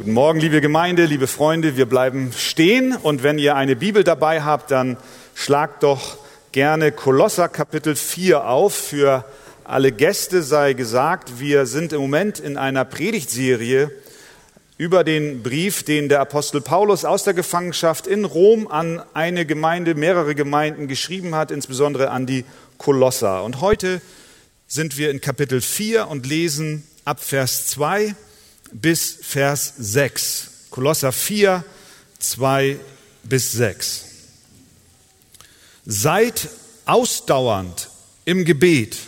Guten Morgen, liebe Gemeinde, liebe Freunde. Wir bleiben stehen und wenn ihr eine Bibel dabei habt, dann schlagt doch gerne Kolosser Kapitel 4 auf. Für alle Gäste sei gesagt, wir sind im Moment in einer Predigtserie über den Brief, den der Apostel Paulus aus der Gefangenschaft in Rom an eine Gemeinde, mehrere Gemeinden geschrieben hat, insbesondere an die Kolosser. Und heute sind wir in Kapitel 4 und lesen ab Vers 2 bis Vers 6. Kolosser 4, 2 bis 6. Seid ausdauernd im Gebet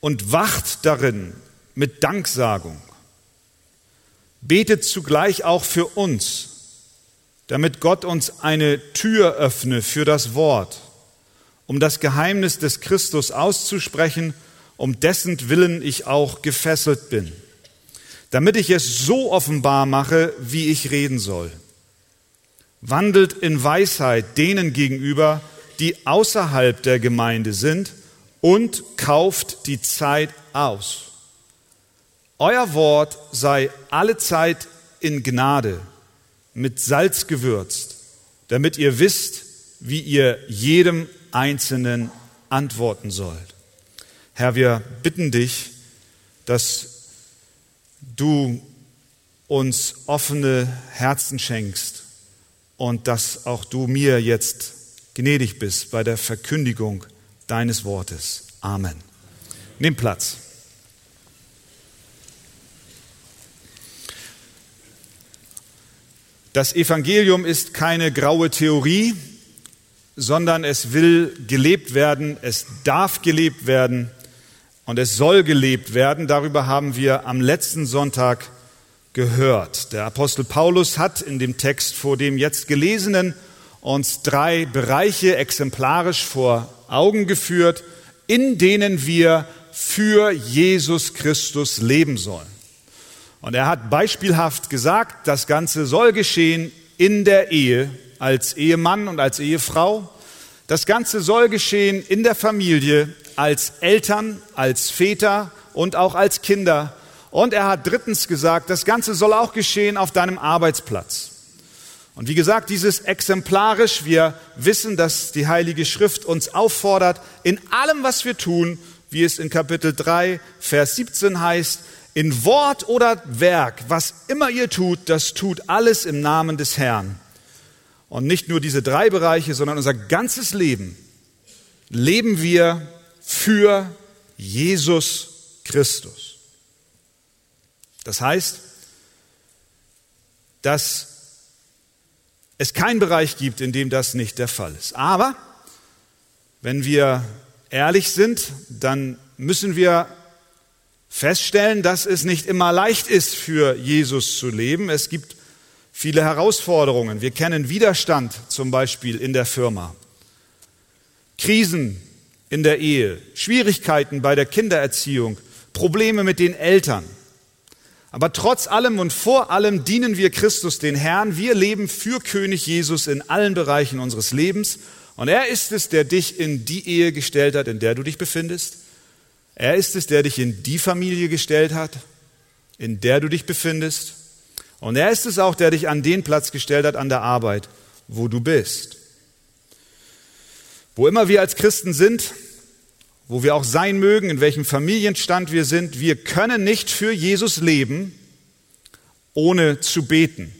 und wacht darin mit Danksagung. Betet zugleich auch für uns, damit Gott uns eine Tür öffne für das Wort, um das Geheimnis des Christus auszusprechen, um dessen Willen ich auch gefesselt bin damit ich es so offenbar mache, wie ich reden soll. Wandelt in Weisheit denen gegenüber, die außerhalb der Gemeinde sind, und kauft die Zeit aus. Euer Wort sei alle Zeit in Gnade, mit Salz gewürzt, damit ihr wisst, wie ihr jedem Einzelnen antworten sollt. Herr, wir bitten dich, dass du uns offene Herzen schenkst und dass auch du mir jetzt gnädig bist bei der Verkündigung deines Wortes. Amen. Nimm Platz. Das Evangelium ist keine graue Theorie, sondern es will gelebt werden, es darf gelebt werden und es soll gelebt werden. Darüber haben wir am letzten Sonntag gehört. Der Apostel Paulus hat in dem Text vor dem jetzt gelesenen uns drei Bereiche exemplarisch vor Augen geführt, in denen wir für Jesus Christus leben sollen. Und er hat beispielhaft gesagt, das Ganze soll geschehen in der Ehe, als Ehemann und als Ehefrau. Das Ganze soll geschehen in der Familie, als Eltern, als Väter und auch als Kinder. Und er hat drittens gesagt, das Ganze soll auch geschehen auf deinem Arbeitsplatz. Und wie gesagt, dieses exemplarisch, wir wissen, dass die Heilige Schrift uns auffordert, in allem, was wir tun, wie es in Kapitel 3, Vers 17 heißt, in Wort oder Werk, was immer ihr tut, das tut alles im Namen des Herrn. Und nicht nur diese drei Bereiche, sondern unser ganzes Leben leben wir für Jesus Christus. Das heißt, dass es keinen Bereich gibt, in dem das nicht der Fall ist. Aber wenn wir ehrlich sind, dann müssen wir feststellen, dass es nicht immer leicht ist, für Jesus zu leben. Es gibt viele Herausforderungen. Wir kennen Widerstand zum Beispiel in der Firma, Krisen in der Ehe, Schwierigkeiten bei der Kindererziehung, Probleme mit den Eltern. Aber trotz allem und vor allem dienen wir Christus den Herrn. Wir leben für König Jesus in allen Bereichen unseres Lebens. Und er ist es, der dich in die Ehe gestellt hat, in der du dich befindest. Er ist es, der dich in die Familie gestellt hat, in der du dich befindest. Und er ist es auch, der dich an den Platz gestellt hat an der Arbeit, wo du bist. Wo immer wir als Christen sind, wo wir auch sein mögen, in welchem Familienstand wir sind, wir können nicht für Jesus leben, ohne zu beten.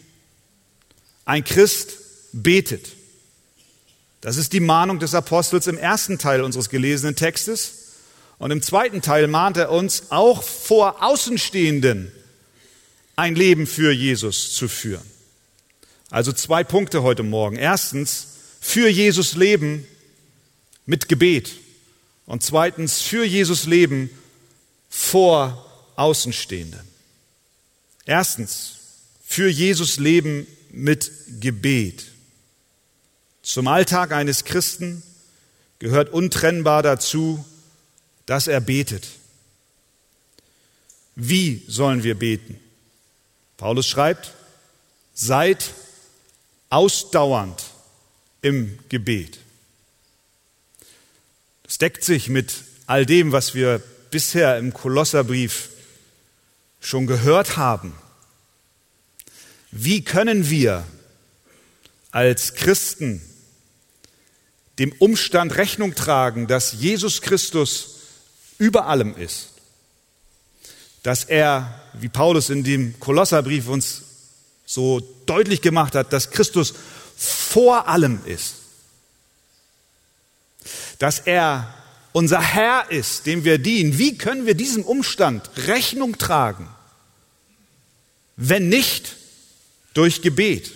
Ein Christ betet. Das ist die Mahnung des Apostels im ersten Teil unseres gelesenen Textes. Und im zweiten Teil mahnt er uns, auch vor Außenstehenden ein Leben für Jesus zu führen. Also zwei Punkte heute Morgen. Erstens, für Jesus leben mit Gebet. Und zweitens, für Jesus leben vor Außenstehenden. Erstens, für Jesus leben mit Gebet. Zum Alltag eines Christen gehört untrennbar dazu, dass er betet. Wie sollen wir beten? Paulus schreibt, seid ausdauernd im Gebet. Das deckt sich mit all dem, was wir bisher im Kolosserbrief schon gehört haben. Wie können wir als Christen dem Umstand Rechnung tragen, dass Jesus Christus über allem ist? Dass er, wie Paulus in dem Kolosserbrief uns so deutlich gemacht hat, dass Christus vor allem ist. Dass er unser Herr ist, dem wir dienen. Wie können wir diesem Umstand Rechnung tragen, wenn nicht durch Gebet?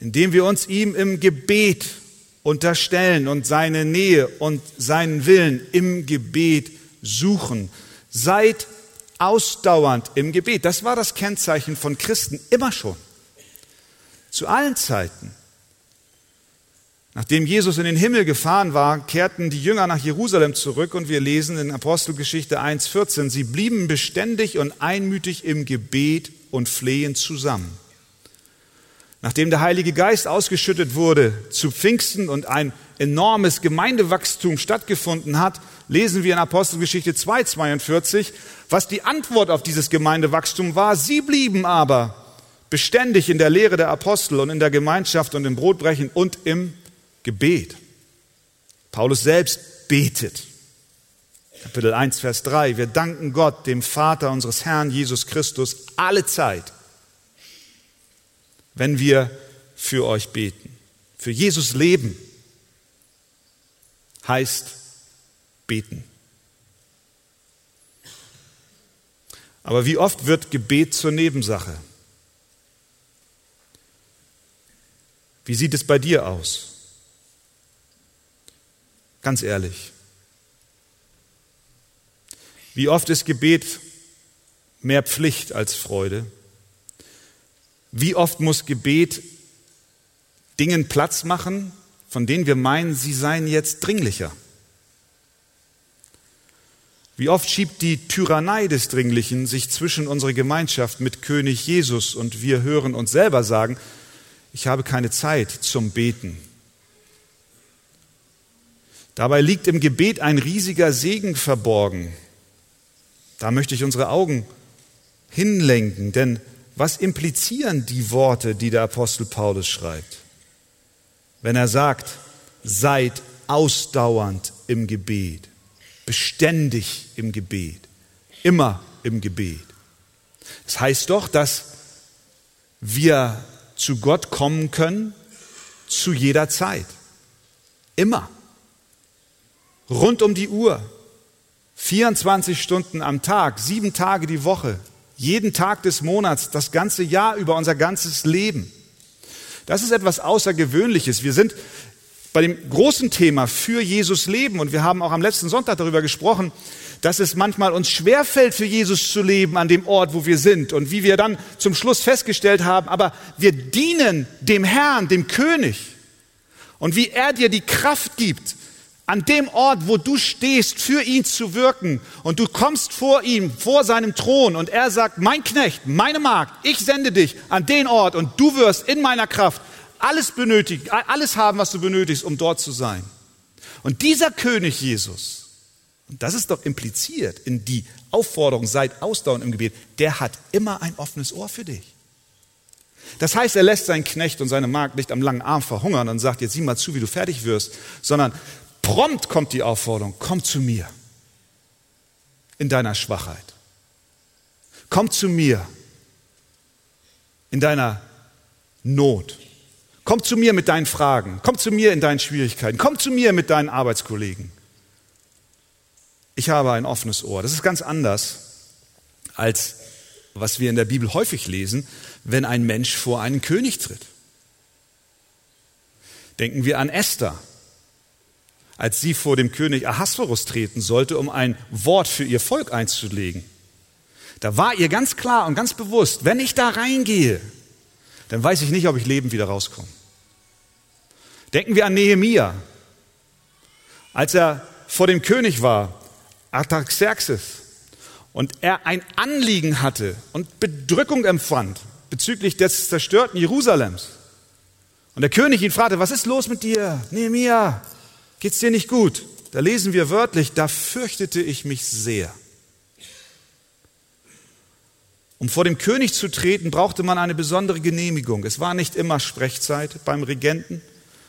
Indem wir uns ihm im Gebet unterstellen und seine Nähe und seinen Willen im Gebet suchen. Seid ausdauernd im Gebet. Das war das Kennzeichen von Christen immer schon. Zu allen Zeiten. Nachdem Jesus in den Himmel gefahren war, kehrten die Jünger nach Jerusalem zurück und wir lesen in Apostelgeschichte 1.14, sie blieben beständig und einmütig im Gebet und flehen zusammen. Nachdem der Heilige Geist ausgeschüttet wurde zu Pfingsten und ein enormes Gemeindewachstum stattgefunden hat, lesen wir in Apostelgeschichte 2.42, was die Antwort auf dieses Gemeindewachstum war. Sie blieben aber beständig in der Lehre der Apostel und in der Gemeinschaft und im Brotbrechen und im Gebet. Paulus selbst betet. Kapitel 1, Vers 3. Wir danken Gott, dem Vater unseres Herrn Jesus Christus, alle Zeit, wenn wir für euch beten. Für Jesus leben heißt beten. Aber wie oft wird Gebet zur Nebensache? Wie sieht es bei dir aus? Ganz ehrlich. Wie oft ist Gebet mehr Pflicht als Freude? Wie oft muss Gebet Dingen Platz machen, von denen wir meinen, sie seien jetzt dringlicher? Wie oft schiebt die Tyrannei des Dringlichen sich zwischen unsere Gemeinschaft mit König Jesus und wir hören uns selber sagen, ich habe keine Zeit zum Beten. Dabei liegt im Gebet ein riesiger Segen verborgen. Da möchte ich unsere Augen hinlenken, denn was implizieren die Worte, die der Apostel Paulus schreibt? Wenn er sagt, seid ausdauernd im Gebet, beständig im Gebet, immer im Gebet. Das heißt doch, dass wir zu Gott kommen können zu jeder Zeit. Immer. Rund um die Uhr. 24 Stunden am Tag, sieben Tage die Woche, jeden Tag des Monats, das ganze Jahr über unser ganzes Leben. Das ist etwas Außergewöhnliches. Wir sind bei dem großen Thema für Jesus leben und wir haben auch am letzten Sonntag darüber gesprochen, dass es manchmal uns schwerfällt, für Jesus zu leben an dem Ort, wo wir sind und wie wir dann zum Schluss festgestellt haben, aber wir dienen dem Herrn, dem König und wie er dir die Kraft gibt, an dem Ort, wo du stehst, für ihn zu wirken und du kommst vor ihm, vor seinem Thron und er sagt, mein Knecht, meine Magd, ich sende dich an den Ort und du wirst in meiner Kraft alles benötigen, alles haben, was du benötigst, um dort zu sein. Und dieser König Jesus, und das ist doch impliziert in die Aufforderung, seid ausdauernd im Gebet, der hat immer ein offenes Ohr für dich. Das heißt, er lässt seinen Knecht und seine Magd nicht am langen Arm verhungern und sagt, jetzt sieh mal zu, wie du fertig wirst, sondern prompt kommt die Aufforderung, komm zu mir in deiner Schwachheit. Komm zu mir in deiner Not. Komm zu mir mit deinen Fragen. Komm zu mir in deinen Schwierigkeiten. Komm zu mir mit deinen Arbeitskollegen. Ich habe ein offenes Ohr. Das ist ganz anders als was wir in der Bibel häufig lesen, wenn ein Mensch vor einen König tritt. Denken wir an Esther, als sie vor dem König Ahasverus treten sollte, um ein Wort für ihr Volk einzulegen. Da war ihr ganz klar und ganz bewusst, wenn ich da reingehe, dann weiß ich nicht, ob ich lebend wieder rauskomme. Denken wir an Nehemia, als er vor dem König war Artaxerxes und er ein Anliegen hatte und Bedrückung empfand bezüglich des zerstörten Jerusalems. Und der König ihn fragte, was ist los mit dir, Nehemiah? Geht's dir nicht gut? Da lesen wir wörtlich, da fürchtete ich mich sehr. Um vor dem König zu treten, brauchte man eine besondere Genehmigung. Es war nicht immer Sprechzeit beim Regenten.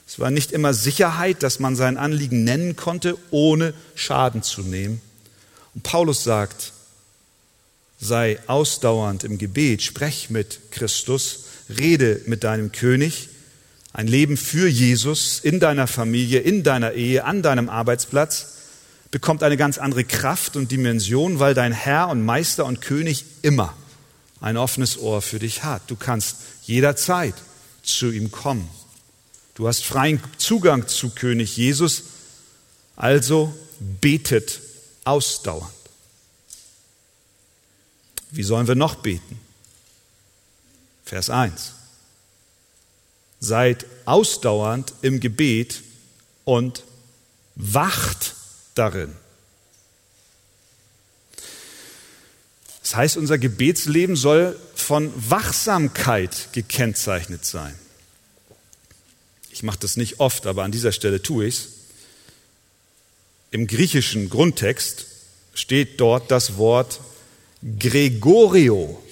Es war nicht immer Sicherheit, dass man sein Anliegen nennen konnte, ohne Schaden zu nehmen. Und Paulus sagt, sei ausdauernd im Gebet, sprech mit Christus, rede mit deinem König, ein Leben für Jesus in deiner Familie, in deiner Ehe, an deinem Arbeitsplatz bekommt eine ganz andere Kraft und Dimension, weil dein Herr und Meister und König immer ein offenes Ohr für dich hat. Du kannst jederzeit zu ihm kommen. Du hast freien Zugang zu König Jesus, also betet ausdauernd. Wie sollen wir noch beten? Vers 1. Seid ausdauernd im Gebet und wacht darin. Das heißt, unser Gebetsleben soll von Wachsamkeit gekennzeichnet sein. Ich mache das nicht oft, aber an dieser Stelle tue ich es. Im griechischen Grundtext steht dort das Wort Gregorio.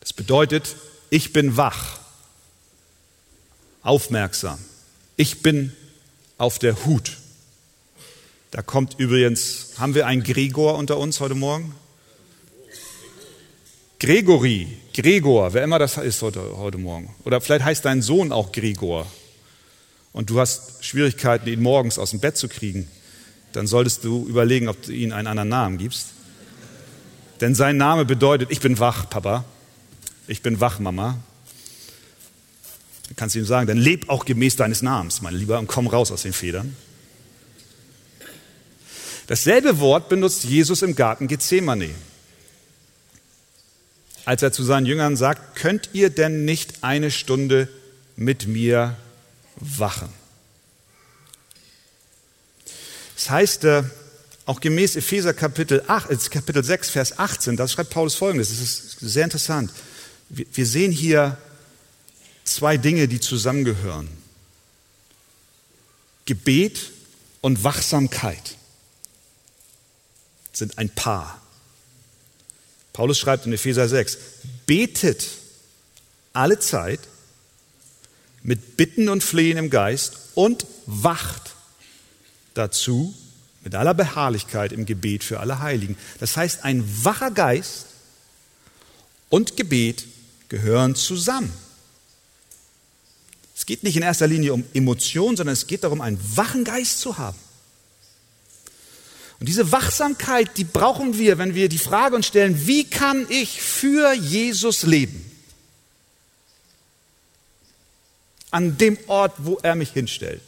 Das bedeutet, ich bin wach, aufmerksam, ich bin auf der Hut. Da kommt übrigens, haben wir einen Gregor unter uns heute Morgen? Gregory, Gregor, wer immer das ist heute, heute Morgen. Oder vielleicht heißt dein Sohn auch Gregor. Und du hast Schwierigkeiten, ihn morgens aus dem Bett zu kriegen. Dann solltest du überlegen, ob du ihm einen anderen Namen gibst. Denn sein Name bedeutet, ich bin wach, Papa. Ich bin wach, Mama. Dann kannst du ihm sagen, dann leb auch gemäß deines Namens, mein Lieber, und komm raus aus den Federn. Dasselbe Wort benutzt Jesus im Garten Gethsemane als er zu seinen Jüngern sagt, könnt ihr denn nicht eine Stunde mit mir wachen? Das heißt, äh, auch gemäß Epheser Kapitel, 8, äh, Kapitel 6, Vers 18, da schreibt Paulus folgendes, das ist sehr interessant. Wir sehen hier zwei Dinge, die zusammengehören. Gebet und Wachsamkeit sind ein Paar. Paulus schreibt in Epheser 6, betet alle Zeit mit Bitten und Flehen im Geist und wacht dazu mit aller Beharrlichkeit im Gebet für alle Heiligen. Das heißt, ein wacher Geist und Gebet gehören zusammen. Es geht nicht in erster Linie um Emotionen, sondern es geht darum, einen wachen Geist zu haben. Und diese Wachsamkeit, die brauchen wir, wenn wir die Frage uns stellen, wie kann ich für Jesus leben? An dem Ort, wo er mich hinstellt.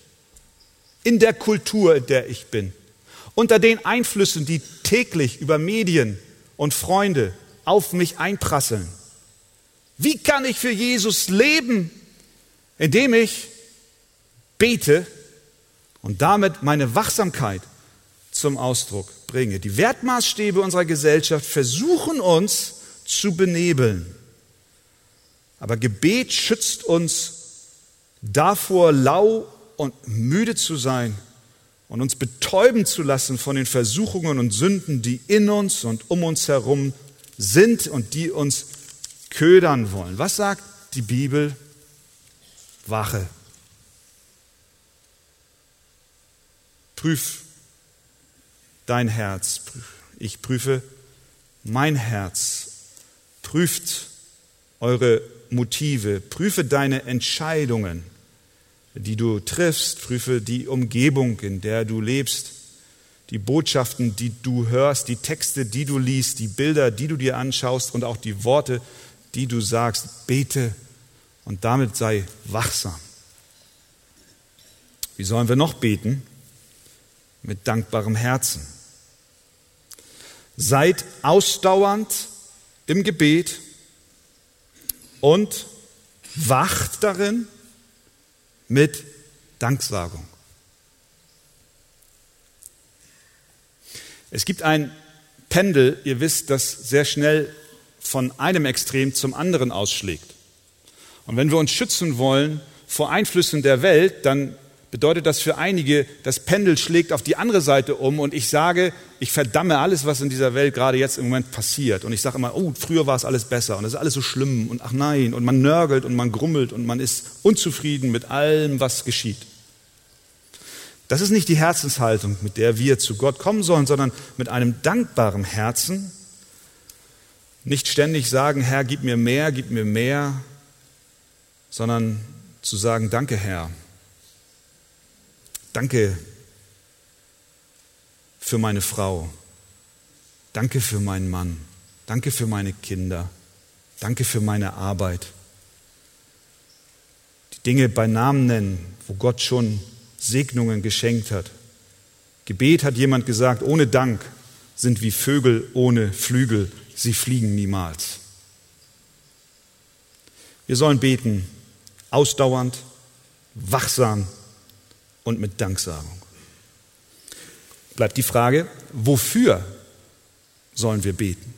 In der Kultur, in der ich bin. Unter den Einflüssen, die täglich über Medien und Freunde auf mich einprasseln. Wie kann ich für Jesus leben, indem ich bete und damit meine Wachsamkeit zum Ausdruck bringe. Die Wertmaßstäbe unserer Gesellschaft versuchen uns zu benebeln. Aber Gebet schützt uns davor, lau und müde zu sein und uns betäuben zu lassen von den Versuchungen und Sünden, die in uns und um uns herum sind und die uns ködern wollen. Was sagt die Bibel? Wache. Prüf dein Herz. Ich prüfe mein Herz. Prüft eure Motive, prüfe deine Entscheidungen, die du triffst, prüfe die Umgebung, in der du lebst, die Botschaften, die du hörst, die Texte, die du liest, die Bilder, die du dir anschaust und auch die Worte, die du sagst. Bete und damit sei wachsam. Wie sollen wir noch beten? Mit dankbarem Herzen. Seid ausdauernd im Gebet und wacht darin mit Danksagung. Es gibt ein Pendel, ihr wisst, das sehr schnell von einem Extrem zum anderen ausschlägt. Und wenn wir uns schützen wollen vor Einflüssen der Welt, dann bedeutet das für einige, das Pendel schlägt auf die andere Seite um und ich sage, ich verdamme alles, was in dieser Welt gerade jetzt im Moment passiert. Und ich sage immer, oh, früher war es alles besser und es ist alles so schlimm und ach nein, und man nörgelt und man grummelt und man ist unzufrieden mit allem, was geschieht. Das ist nicht die Herzenshaltung, mit der wir zu Gott kommen sollen, sondern mit einem dankbaren Herzen. Nicht ständig sagen, Herr, gib mir mehr, gib mir mehr, sondern zu sagen, danke Herr. Danke für meine Frau. Danke für meinen Mann. Danke für meine Kinder. Danke für meine Arbeit. Die Dinge bei Namen nennen, wo Gott schon Segnungen geschenkt hat. Gebet hat jemand gesagt, ohne Dank sind wie Vögel ohne Flügel, sie fliegen niemals. Wir sollen beten, ausdauernd, wachsam und mit Danksagung. Bleibt die Frage, wofür sollen wir beten?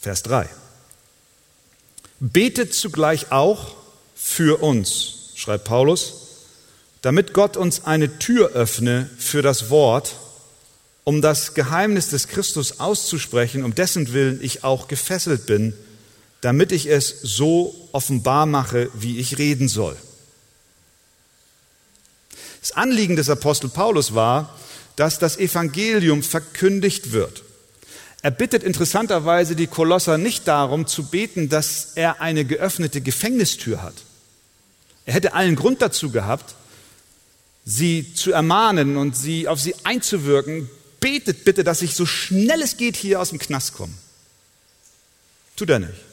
Vers 3. Betet zugleich auch für uns, schreibt Paulus, damit Gott uns eine Tür öffne für das Wort, um das Geheimnis des Christus auszusprechen, um dessen Willen ich auch gefesselt bin, damit ich es so offenbar mache, wie ich reden soll. Das Anliegen des Apostel Paulus war, dass das Evangelium verkündigt wird. Er bittet interessanterweise die Kolosser nicht darum zu beten, dass er eine geöffnete Gefängnistür hat. Er hätte allen Grund dazu gehabt, sie zu ermahnen und sie auf sie einzuwirken, betet bitte, dass ich so schnell es geht hier aus dem Knast komme. Tut er nicht.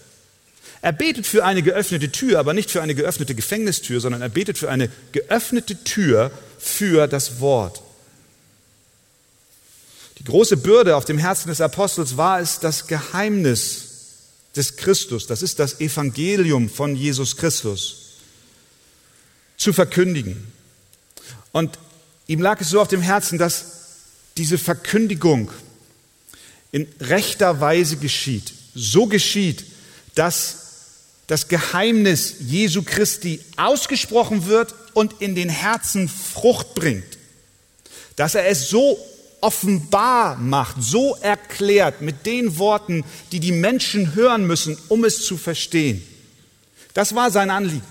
Er betet für eine geöffnete Tür, aber nicht für eine geöffnete Gefängnistür, sondern er betet für eine geöffnete Tür für das Wort. Die große Bürde auf dem Herzen des Apostels war es, das Geheimnis des Christus, das ist das Evangelium von Jesus Christus, zu verkündigen. Und ihm lag es so auf dem Herzen, dass diese Verkündigung in rechter Weise geschieht. So geschieht, dass das Geheimnis Jesu Christi ausgesprochen wird und in den Herzen Frucht bringt. Dass er es so offenbar macht, so erklärt mit den Worten, die die Menschen hören müssen, um es zu verstehen. Das war sein Anliegen.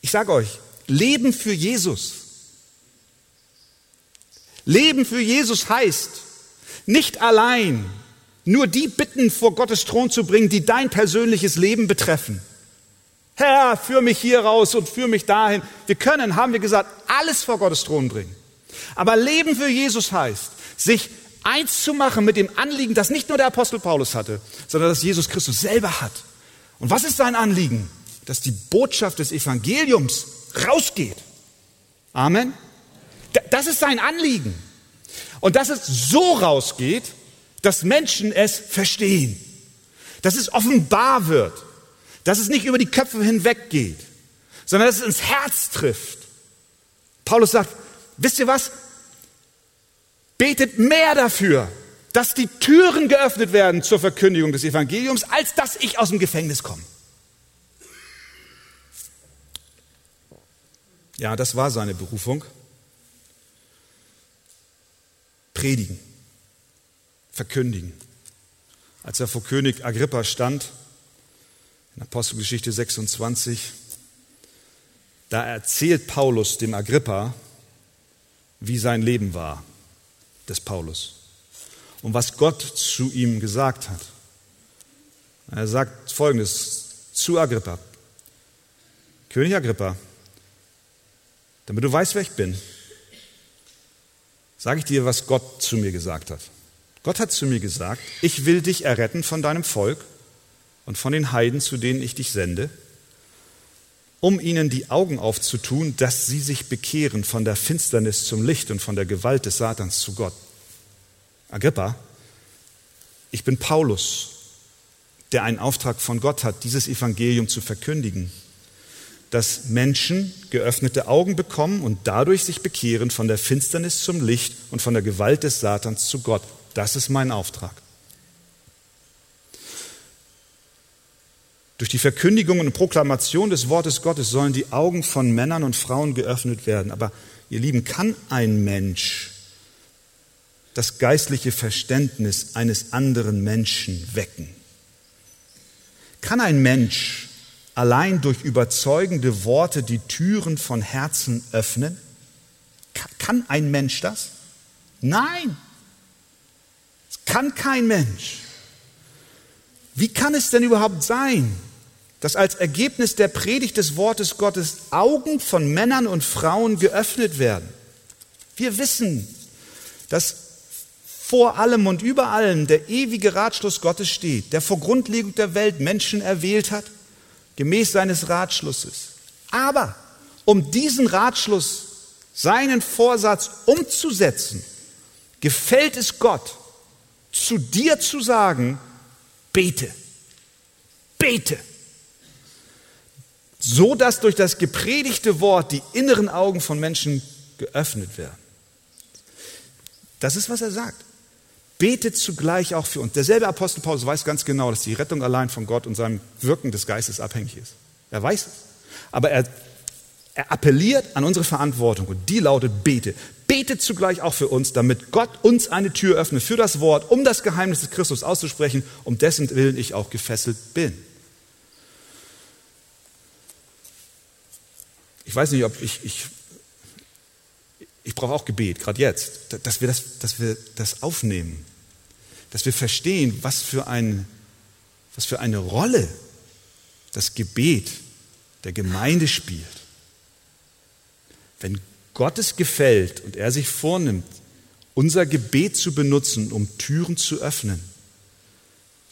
Ich sage euch, Leben für Jesus. Leben für Jesus heißt, nicht allein nur die Bitten vor Gottes Thron zu bringen, die dein persönliches Leben betreffen. Herr, führ mich hier raus und führ mich dahin. Wir können, haben wir gesagt, alles vor Gottes Thron bringen. Aber Leben für Jesus heißt, sich eins zu machen mit dem Anliegen, das nicht nur der Apostel Paulus hatte, sondern das Jesus Christus selber hat. Und was ist sein Anliegen? dass die Botschaft des Evangeliums rausgeht. Amen. Das ist sein Anliegen. Und dass es so rausgeht, dass Menschen es verstehen. Dass es offenbar wird. Dass es nicht über die Köpfe hinweg geht, sondern dass es ins Herz trifft. Paulus sagt, wisst ihr was? Betet mehr dafür, dass die Türen geöffnet werden zur Verkündigung des Evangeliums, als dass ich aus dem Gefängnis komme. Ja, das war seine Berufung. Predigen, verkündigen. Als er vor König Agrippa stand, in Apostelgeschichte 26, da erzählt Paulus dem Agrippa, wie sein Leben war, des Paulus, und was Gott zu ihm gesagt hat. Er sagt folgendes zu Agrippa. König Agrippa, damit du weißt, wer ich bin, sage ich dir, was Gott zu mir gesagt hat. Gott hat zu mir gesagt, ich will dich erretten von deinem Volk und von den Heiden, zu denen ich dich sende, um ihnen die Augen aufzutun, dass sie sich bekehren von der Finsternis zum Licht und von der Gewalt des Satans zu Gott. Agrippa, ich bin Paulus, der einen Auftrag von Gott hat, dieses Evangelium zu verkündigen dass Menschen geöffnete Augen bekommen und dadurch sich bekehren von der Finsternis zum Licht und von der Gewalt des Satans zu Gott. Das ist mein Auftrag. Durch die Verkündigung und Proklamation des Wortes Gottes sollen die Augen von Männern und Frauen geöffnet werden. Aber ihr Lieben, kann ein Mensch das geistliche Verständnis eines anderen Menschen wecken? Kann ein Mensch allein durch überzeugende Worte die Türen von Herzen öffnen? Kann ein Mensch das? Nein, kann kein Mensch. Wie kann es denn überhaupt sein, dass als Ergebnis der Predigt des Wortes Gottes Augen von Männern und Frauen geöffnet werden. Wir wissen, dass vor allem und über allem der ewige Ratschluss Gottes steht, der vor Grundlegung der Welt Menschen erwählt hat, gemäß seines Ratschlusses. Aber um diesen Ratschluss, seinen Vorsatz umzusetzen, gefällt es Gott, zu dir zu sagen, bete, bete so dass durch das gepredigte Wort die inneren Augen von Menschen geöffnet werden. Das ist, was er sagt. Betet zugleich auch für uns. Derselbe Apostel Paulus weiß ganz genau, dass die Rettung allein von Gott und seinem Wirken des Geistes abhängig ist. Er weiß es. Aber er, er appelliert an unsere Verantwortung und die lautet, bete. Betet zugleich auch für uns, damit Gott uns eine Tür öffnet für das Wort, um das Geheimnis des Christus auszusprechen, um dessen Willen ich auch gefesselt bin. Ich weiß nicht, ob ich, ich, ich brauche auch Gebet, gerade jetzt, dass wir, das, dass wir das aufnehmen, dass wir verstehen, was für, ein, was für eine Rolle das Gebet der Gemeinde spielt. Wenn Gott es gefällt und er sich vornimmt, unser Gebet zu benutzen, um Türen zu öffnen,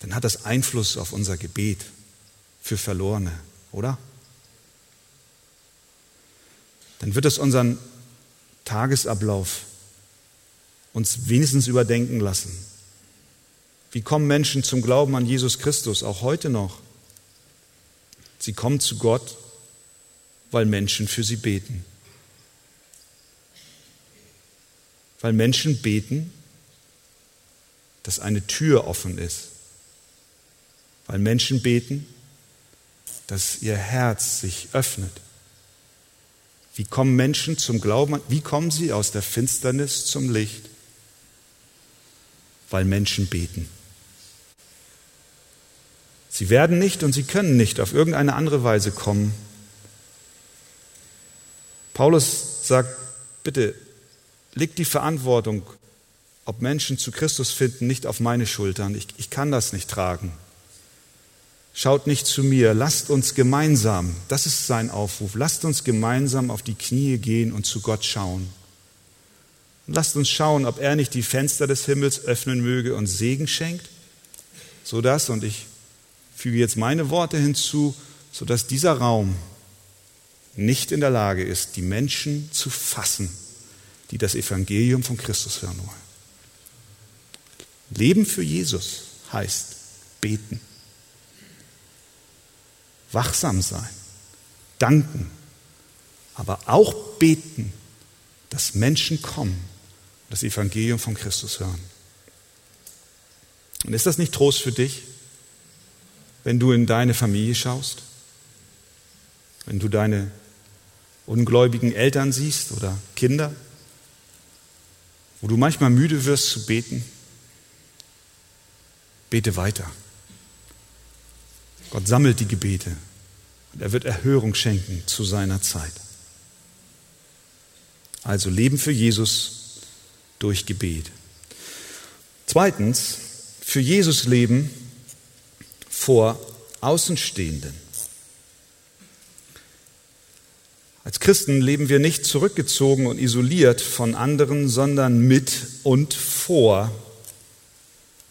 dann hat das Einfluss auf unser Gebet für Verlorene, oder? dann wird es unseren Tagesablauf uns wenigstens überdenken lassen. Wie kommen Menschen zum Glauben an Jesus Christus, auch heute noch? Sie kommen zu Gott, weil Menschen für sie beten. Weil Menschen beten, dass eine Tür offen ist. Weil Menschen beten, dass ihr Herz sich öffnet. Wie kommen Menschen zum Glauben? Wie kommen sie aus der Finsternis zum Licht? Weil Menschen beten. Sie werden nicht und sie können nicht auf irgendeine andere Weise kommen. Paulus sagt, bitte, leg die Verantwortung, ob Menschen zu Christus finden, nicht auf meine Schultern. Ich, ich kann das nicht tragen. Schaut nicht zu mir, lasst uns gemeinsam, das ist sein Aufruf, lasst uns gemeinsam auf die Knie gehen und zu Gott schauen. Und lasst uns schauen, ob er nicht die Fenster des Himmels öffnen möge und Segen schenkt, sodass, und ich füge jetzt meine Worte hinzu, sodass dieser Raum nicht in der Lage ist, die Menschen zu fassen, die das Evangelium von Christus hören wollen. Leben für Jesus heißt beten wachsam sein, danken, aber auch beten, dass Menschen kommen, das Evangelium von Christus hören. Und ist das nicht Trost für dich, wenn du in deine Familie schaust? Wenn du deine ungläubigen Eltern siehst oder Kinder, wo du manchmal müde wirst zu beten? Bete weiter. Gott sammelt die Gebete und er wird Erhörung schenken zu seiner Zeit. Also Leben für Jesus durch Gebet. Zweitens, für Jesus leben vor Außenstehenden. Als Christen leben wir nicht zurückgezogen und isoliert von anderen, sondern mit und vor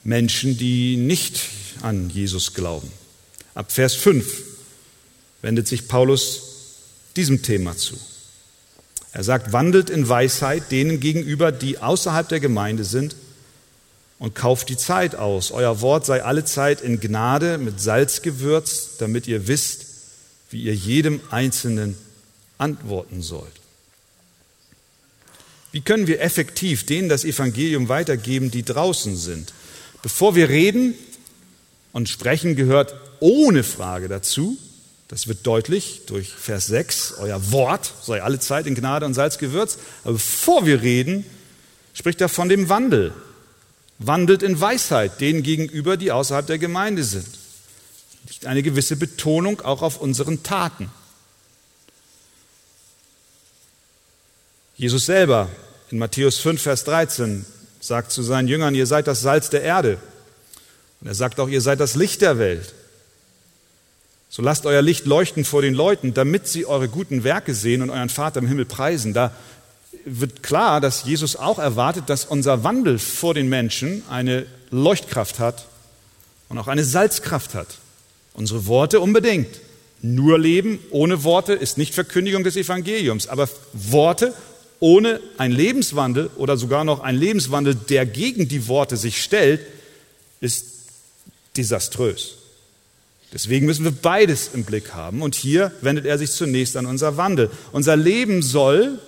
Menschen, die nicht an Jesus glauben. Ab Vers 5 wendet sich Paulus diesem Thema zu. Er sagt, wandelt in Weisheit denen gegenüber, die außerhalb der Gemeinde sind und kauft die Zeit aus. Euer Wort sei alle Zeit in Gnade mit Salz gewürzt, damit ihr wisst, wie ihr jedem Einzelnen antworten sollt. Wie können wir effektiv denen das Evangelium weitergeben, die draußen sind? Bevor wir reden, Und Sprechen gehört ohne Frage dazu. Das wird deutlich durch Vers 6. Euer Wort sei alle Zeit in Gnade und Salz gewürzt. Aber bevor wir reden, spricht er von dem Wandel. Wandelt in Weisheit denen gegenüber, die außerhalb der Gemeinde sind. Eine gewisse Betonung auch auf unseren Taten. Jesus selber in Matthäus 5, Vers 13 sagt zu seinen Jüngern, ihr seid das Salz der Erde. Und er sagt auch, ihr seid das Licht der Welt. So lasst euer Licht leuchten vor den Leuten, damit sie eure guten Werke sehen und euren Vater im Himmel preisen. Da wird klar, dass Jesus auch erwartet, dass unser Wandel vor den Menschen eine Leuchtkraft hat und auch eine Salzkraft hat. Unsere Worte unbedingt. Nur Leben ohne Worte ist nicht Verkündigung des Evangeliums, aber Worte ohne ein Lebenswandel oder sogar noch ein Lebenswandel, der gegen die Worte sich stellt, ist desaströs. Deswegen müssen wir beides im Blick haben. Und hier wendet er sich zunächst an unser Wandel. Unser Leben soll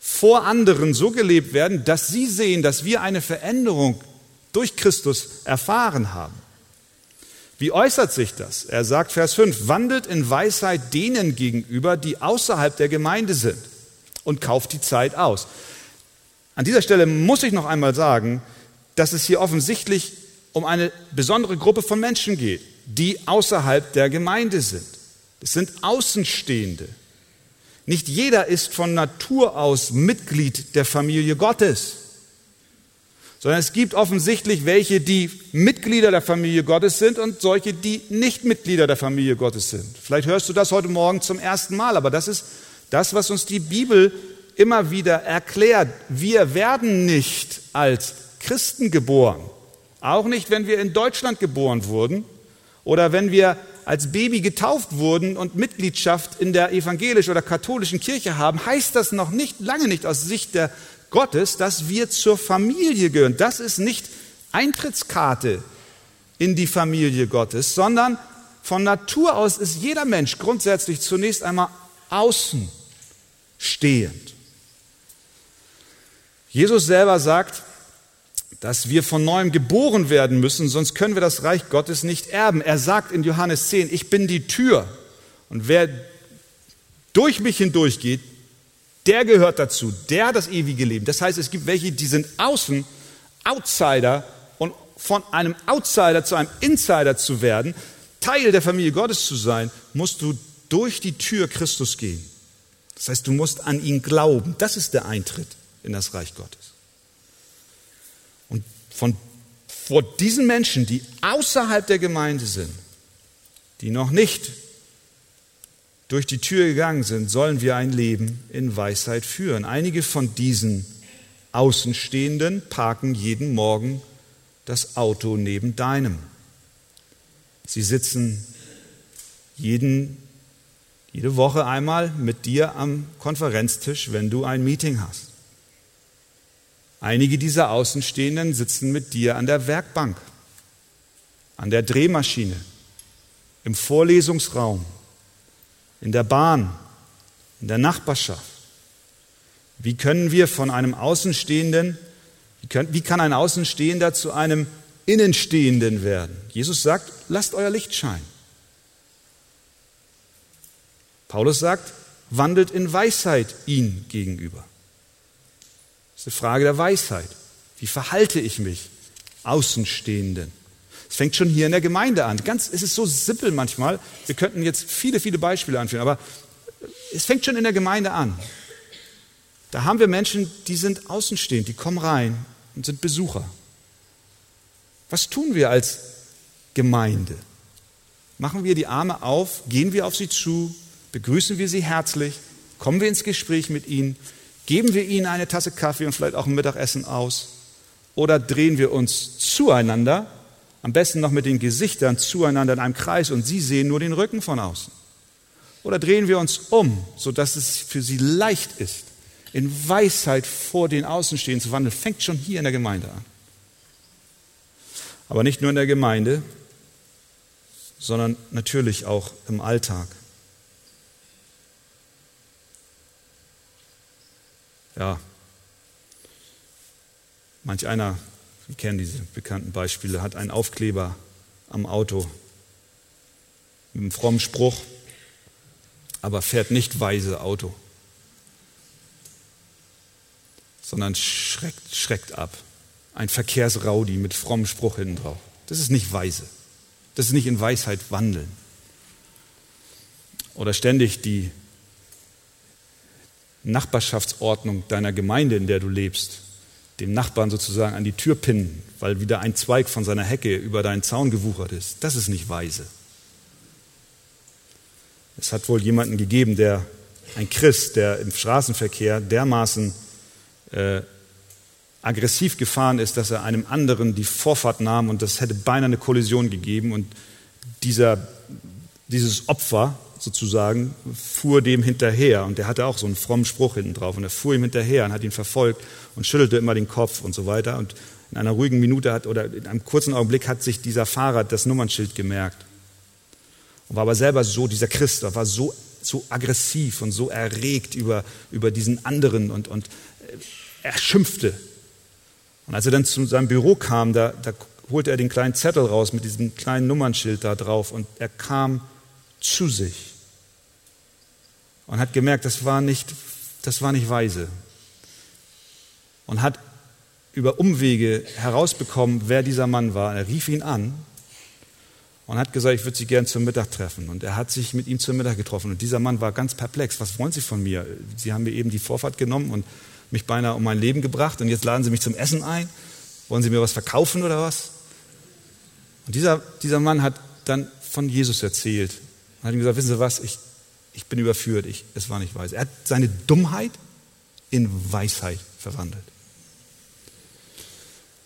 vor anderen so gelebt werden, dass sie sehen, dass wir eine Veränderung durch Christus erfahren haben. Wie äußert sich das? Er sagt Vers 5, wandelt in Weisheit denen gegenüber, die außerhalb der Gemeinde sind und kauft die Zeit aus. An dieser Stelle muss ich noch einmal sagen, dass es hier offensichtlich um eine besondere Gruppe von Menschen geht, die außerhalb der Gemeinde sind. Es sind Außenstehende. Nicht jeder ist von Natur aus Mitglied der Familie Gottes, sondern es gibt offensichtlich welche, die Mitglieder der Familie Gottes sind und solche, die nicht Mitglieder der Familie Gottes sind. Vielleicht hörst du das heute Morgen zum ersten Mal, aber das ist das, was uns die Bibel immer wieder erklärt. Wir werden nicht als Christen geboren. Auch nicht, wenn wir in Deutschland geboren wurden oder wenn wir als Baby getauft wurden und Mitgliedschaft in der evangelisch oder katholischen Kirche haben, heißt das noch nicht, lange nicht aus Sicht der Gottes, dass wir zur Familie gehören. Das ist nicht Eintrittskarte in die Familie Gottes, sondern von Natur aus ist jeder Mensch grundsätzlich zunächst einmal außen stehend. Jesus selber sagt, dass wir von neuem geboren werden müssen, sonst können wir das Reich Gottes nicht erben. Er sagt in Johannes 10, ich bin die Tür und wer durch mich hindurchgeht, der gehört dazu, der hat das ewige Leben. Das heißt, es gibt welche, die sind außen, Outsider und von einem Outsider zu einem Insider zu werden, Teil der Familie Gottes zu sein, musst du durch die Tür Christus gehen. Das heißt, du musst an ihn glauben. Das ist der Eintritt in das Reich Gottes. Und von, vor diesen Menschen, die außerhalb der Gemeinde sind, die noch nicht durch die Tür gegangen sind, sollen wir ein Leben in Weisheit führen. Einige von diesen Außenstehenden parken jeden Morgen das Auto neben deinem. Sie sitzen jeden jede Woche einmal mit dir am Konferenztisch, wenn du ein Meeting hast. Einige dieser Außenstehenden sitzen mit dir an der Werkbank, an der Drehmaschine, im Vorlesungsraum, in der Bahn, in der Nachbarschaft. Wie können wir von einem Außenstehenden, wie, können, wie kann ein Außenstehender zu einem Innenstehenden werden? Jesus sagt, lasst euer Licht scheinen. Paulus sagt, wandelt in Weisheit ihn gegenüber. Das ist eine Frage der Weisheit. Wie verhalte ich mich Außenstehenden? Es fängt schon hier in der Gemeinde an. Ganz, es ist so simpel manchmal. Wir könnten jetzt viele, viele Beispiele anführen, aber es fängt schon in der Gemeinde an. Da haben wir Menschen, die sind außenstehend, die kommen rein und sind Besucher. Was tun wir als Gemeinde? Machen wir die Arme auf, gehen wir auf sie zu, begrüßen wir sie herzlich, kommen wir ins Gespräch mit ihnen, geben wir ihnen eine Tasse Kaffee und vielleicht auch ein Mittagessen aus oder drehen wir uns zueinander, am besten noch mit den Gesichtern zueinander in einem Kreis und sie sehen nur den Rücken von außen. Oder drehen wir uns um, sodass es für sie leicht ist, in Weisheit vor den Außenstehenden zu wandeln, fängt schon hier in der Gemeinde an. Aber nicht nur in der Gemeinde, sondern natürlich auch im Alltag. Ja, manch einer, wir kennen diese bekannten Beispiele, hat einen Aufkleber am Auto mit einem frommen Spruch, aber fährt nicht weise Auto, sondern schreckt, schreckt ab. Ein Verkehrsraudi mit frommem Spruch hinten drauf. Das ist nicht weise. Das ist nicht in Weisheit wandeln. Oder ständig die Nachbarschaftsordnung deiner Gemeinde, in der du lebst, dem Nachbarn sozusagen an die Tür pinnen, weil wieder ein Zweig von seiner Hecke über deinen Zaun gewuchert ist. Das ist nicht weise. Es hat wohl jemanden gegeben, der, ein Christ, der im Straßenverkehr dermaßen äh, aggressiv gefahren ist, dass er einem anderen die Vorfahrt nahm und das hätte beinahe eine Kollision gegeben und dieser, dieses Opfer sozusagen fuhr dem hinterher. Und der hatte auch so einen frommen Spruch hinten drauf. Und er fuhr ihm hinterher und hat ihn verfolgt und schüttelte immer den Kopf und so weiter. Und in einer ruhigen Minute hat oder in einem kurzen Augenblick hat sich dieser Fahrer das Nummernschild gemerkt. Und war aber selber so, dieser Christ, war so, so aggressiv und so erregt über, über diesen anderen und, und äh, er schimpfte. Und als er dann zu seinem Büro kam, da, da holte er den kleinen Zettel raus mit diesem kleinen Nummernschild da drauf und er kam zu sich und hat gemerkt, das war nicht, das war nicht weise. Und hat über Umwege herausbekommen, wer dieser Mann war. Er rief ihn an und hat gesagt, ich würde Sie gern zum Mittag treffen. Und er hat sich mit ihm zum Mittag getroffen. Und dieser Mann war ganz perplex. Was wollen Sie von mir? Sie haben mir eben die Vorfahrt genommen und mich beinahe um mein Leben gebracht. Und jetzt laden Sie mich zum Essen ein. Wollen Sie mir was verkaufen oder was? Und dieser, dieser Mann hat dann von Jesus erzählt. Und hat ihm gesagt, wissen Sie was, ich, ich bin überführt, ich, es war nicht weise. Er hat seine Dummheit in Weisheit verwandelt.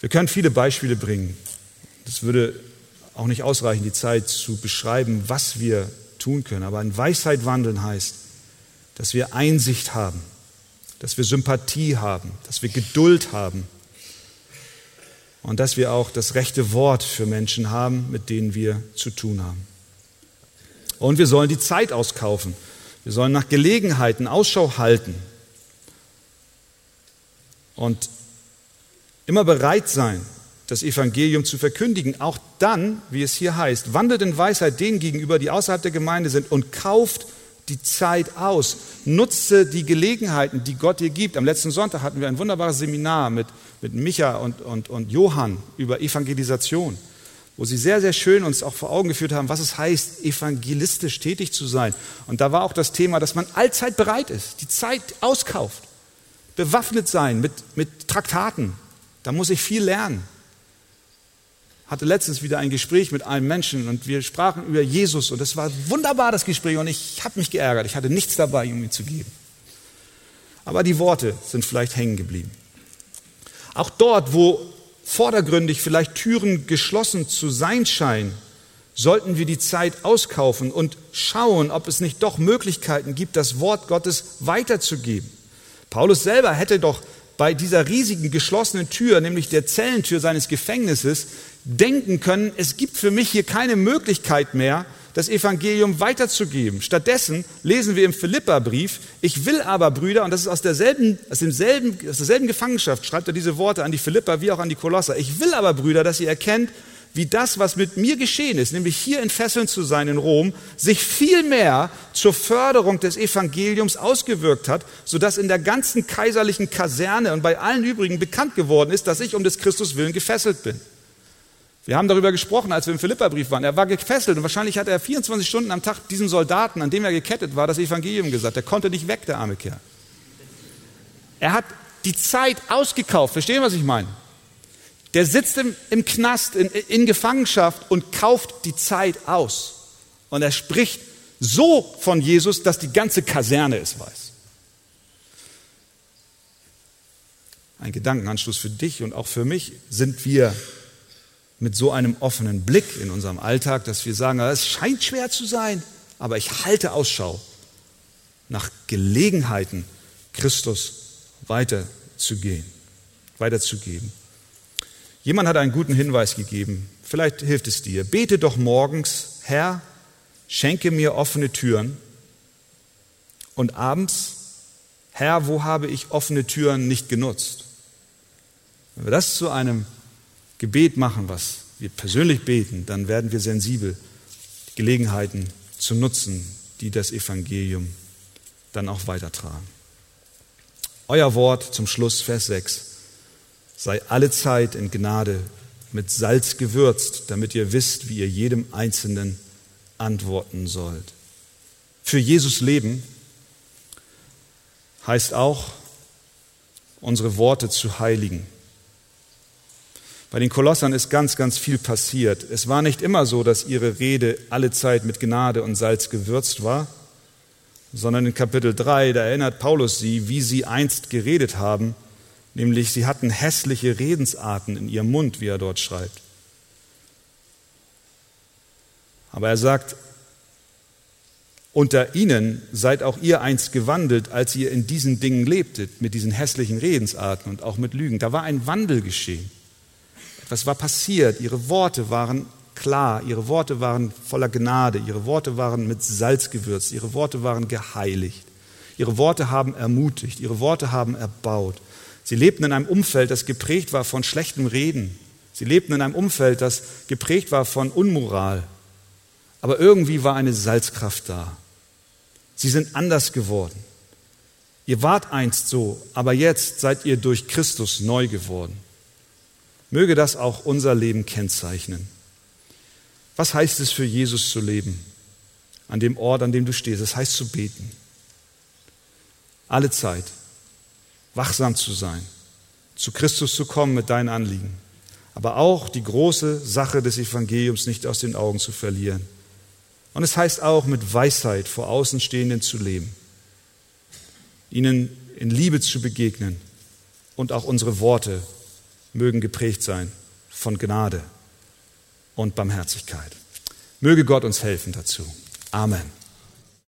Wir können viele Beispiele bringen. Das würde auch nicht ausreichen, die Zeit zu beschreiben, was wir tun können. Aber in Weisheit wandeln heißt, dass wir Einsicht haben, dass wir Sympathie haben, dass wir Geduld haben und dass wir auch das rechte Wort für Menschen haben, mit denen wir zu tun haben. Und wir sollen die Zeit auskaufen. Wir sollen nach Gelegenheiten Ausschau halten und immer bereit sein, das Evangelium zu verkündigen. Auch dann, wie es hier heißt, wandelt in Weisheit denen gegenüber, die außerhalb der Gemeinde sind und kauft die Zeit aus. Nutze die Gelegenheiten, die Gott dir gibt. Am letzten Sonntag hatten wir ein wunderbares Seminar mit, mit Micha und, und, und Johann über Evangelisation, wo sie sehr, sehr schön uns auch vor Augen geführt haben, was es heißt, evangelistisch tätig zu sein. Und da war auch das Thema, dass man allzeit bereit ist, die Zeit auskauft, bewaffnet sein mit, mit Traktaten. Da muss ich viel lernen hatte letztens wieder ein Gespräch mit einem Menschen und wir sprachen über Jesus und es war wunderbar das Gespräch und ich habe mich geärgert. Ich hatte nichts dabei, um ihm zu geben. Aber die Worte sind vielleicht hängen geblieben. Auch dort, wo vordergründig vielleicht Türen geschlossen zu sein scheinen, sollten wir die Zeit auskaufen und schauen, ob es nicht doch Möglichkeiten gibt, das Wort Gottes weiterzugeben. Paulus selber hätte doch bei dieser riesigen geschlossenen Tür, nämlich der Zellentür seines Gefängnisses, denken können, es gibt für mich hier keine Möglichkeit mehr, das Evangelium weiterzugeben. Stattdessen lesen wir im Philipperbrief, ich will aber, Brüder, und das ist aus derselben, aus, demselben, aus derselben Gefangenschaft, schreibt er diese Worte an die Philipper wie auch an die Kolosser, ich will aber, Brüder, dass ihr erkennt, wie das, was mit mir geschehen ist, nämlich hier in Fesseln zu sein in Rom, sich viel mehr zur Förderung des Evangeliums ausgewirkt hat, sodass in der ganzen kaiserlichen Kaserne und bei allen übrigen bekannt geworden ist, dass ich um des Christus willen gefesselt bin. Wir haben darüber gesprochen, als wir im Philipperbrief waren. Er war gefesselt und wahrscheinlich hat er 24 Stunden am Tag diesem Soldaten, an dem er gekettet war, das Evangelium gesagt. Er konnte nicht weg, der arme Kerl. Er hat die Zeit ausgekauft. Verstehen, was ich meine? Der sitzt im, im Knast, in, in Gefangenschaft und kauft die Zeit aus. Und er spricht so von Jesus, dass die ganze Kaserne es weiß. Ein Gedankenanschluss für dich und auch für mich. Sind wir mit so einem offenen Blick in unserem Alltag, dass wir sagen, es scheint schwer zu sein, aber ich halte Ausschau nach Gelegenheiten, Christus weiterzugehen, weiterzugeben. Jemand hat einen guten Hinweis gegeben, vielleicht hilft es dir. Bete doch morgens, Herr, schenke mir offene Türen und abends, Herr, wo habe ich offene Türen nicht genutzt? Wenn wir das zu einem Gebet machen, was wir persönlich beten, dann werden wir sensibel, Gelegenheiten zu nutzen, die das Evangelium dann auch weitertragen. Euer Wort zum Schluss, Vers 6, sei alle Zeit in Gnade mit Salz gewürzt, damit ihr wisst, wie ihr jedem Einzelnen antworten sollt. Für Jesus leben heißt auch, unsere Worte zu heiligen. Bei den Kolossern ist ganz, ganz viel passiert. Es war nicht immer so, dass ihre Rede alle Zeit mit Gnade und Salz gewürzt war, sondern in Kapitel 3, da erinnert Paulus sie, wie sie einst geredet haben, nämlich sie hatten hässliche Redensarten in ihrem Mund, wie er dort schreibt. Aber er sagt, unter ihnen seid auch ihr einst gewandelt, als ihr in diesen Dingen lebtet, mit diesen hässlichen Redensarten und auch mit Lügen. Da war ein Wandel geschehen. Etwas war passiert. Ihre Worte waren klar, ihre Worte waren voller Gnade, ihre Worte waren mit Salz gewürzt, ihre Worte waren geheiligt. Ihre Worte haben ermutigt, ihre Worte haben erbaut. Sie lebten in einem Umfeld, das geprägt war von schlechtem Reden. Sie lebten in einem Umfeld, das geprägt war von Unmoral. Aber irgendwie war eine Salzkraft da. Sie sind anders geworden. Ihr wart einst so, aber jetzt seid ihr durch Christus neu geworden. Möge das auch unser Leben kennzeichnen. Was heißt es für Jesus zu leben? An dem Ort, an dem du stehst. Es das heißt zu beten. Alle Zeit. Wachsam zu sein. Zu Christus zu kommen mit deinen Anliegen. Aber auch die große Sache des Evangeliums nicht aus den Augen zu verlieren. Und es heißt auch, mit Weisheit vor Außenstehenden zu leben, ihnen in Liebe zu begegnen und auch unsere Worte mögen geprägt sein von Gnade und Barmherzigkeit. Möge Gott uns helfen dazu. Amen.